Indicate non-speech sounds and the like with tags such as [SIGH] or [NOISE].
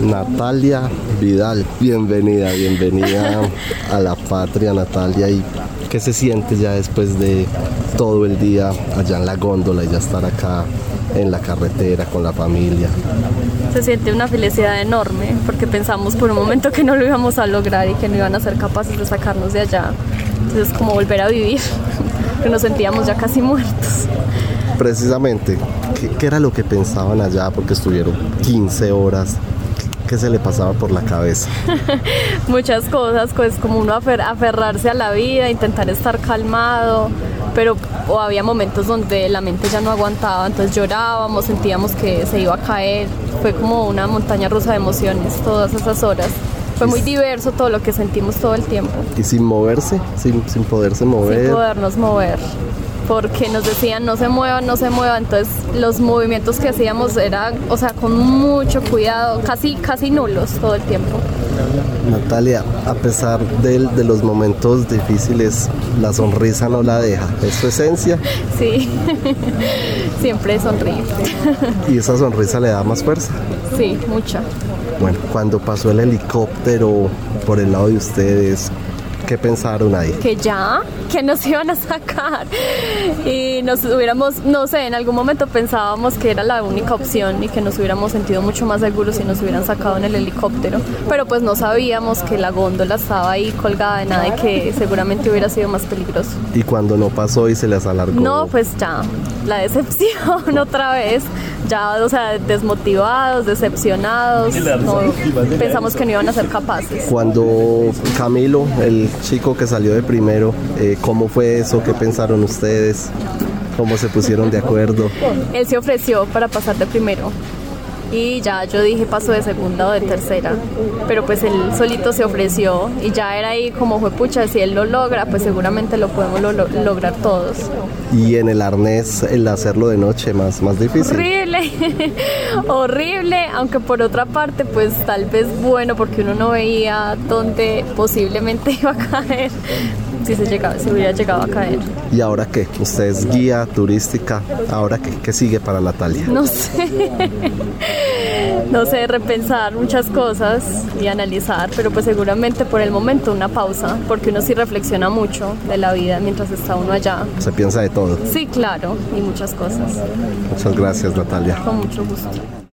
Natalia Vidal, bienvenida, bienvenida a la patria Natalia y qué se siente ya después de todo el día allá en la góndola y ya estar acá en la carretera con la familia. Se siente una felicidad enorme porque pensamos por un momento que no lo íbamos a lograr y que no iban a ser capaces de sacarnos de allá. Entonces es como volver a vivir, [LAUGHS] que nos sentíamos ya casi muertos. Precisamente, ¿qué, qué era lo que pensaban allá? Porque estuvieron 15 horas ¿Qué se le pasaba por la cabeza? [LAUGHS] Muchas cosas, pues como uno afer aferrarse a la vida, intentar estar calmado, pero o había momentos donde la mente ya no aguantaba, entonces llorábamos, sentíamos que se iba a caer, fue como una montaña rusa de emociones todas esas horas. Fue muy diverso todo lo que sentimos todo el tiempo. ¿Y sin moverse? ¿Sin, sin poderse mover? Sin podernos mover porque nos decían no se muevan, no se muevan, entonces los movimientos que hacíamos eran, o sea, con mucho cuidado, casi, casi nulos todo el tiempo. Natalia, a pesar de, de los momentos difíciles, la sonrisa no la deja, ¿es su esencia? [LAUGHS] Sí, [LAUGHS] siempre sonríe. ¿Y esa sonrisa le da más fuerza? Sí, mucha. Bueno, cuando pasó el helicóptero por el lado de ustedes, ¿Qué pensaron ahí? Que ya, que nos iban a sacar. Y nos hubiéramos, no sé, en algún momento pensábamos que era la única opción y que nos hubiéramos sentido mucho más seguros si nos hubieran sacado en el helicóptero. Pero pues no sabíamos que la góndola estaba ahí colgada de nada y que seguramente hubiera sido más peligroso. ¿Y cuando no pasó y se les alargó? No, pues ya, la decepción [LAUGHS] otra vez. Ya, o sea, desmotivados, decepcionados. No, pensamos que no iban a ser capaces. Cuando Camilo, el chico que salió de primero, eh, ¿cómo fue eso? ¿Qué pensaron ustedes? ¿Cómo se pusieron de acuerdo? Él se ofreció para pasar de primero y ya yo dije paso de segunda o de tercera, pero pues él solito se ofreció y ya era ahí como fue pucha, si él lo logra, pues seguramente lo podemos lo, lo, lograr todos. Y en el arnés el hacerlo de noche más, más difícil. Horrible, [LAUGHS] horrible, aunque por otra parte pues tal vez bueno porque uno no veía dónde posiblemente [LAUGHS] iba a caer, si se, llegaba, si hubiera llegado a caer. ¿Y ahora qué? Usted es guía turística, ¿ahora qué, qué sigue para Natalia? No sé, [LAUGHS] no sé, repensar muchas cosas y analizar, pero pues seguramente por el momento una pausa, porque uno sí reflexiona mucho de la vida mientras está uno allá. Se piensa de todo. Sí, claro, y muchas cosas. Muchas gracias Natalia. Con mucho gusto.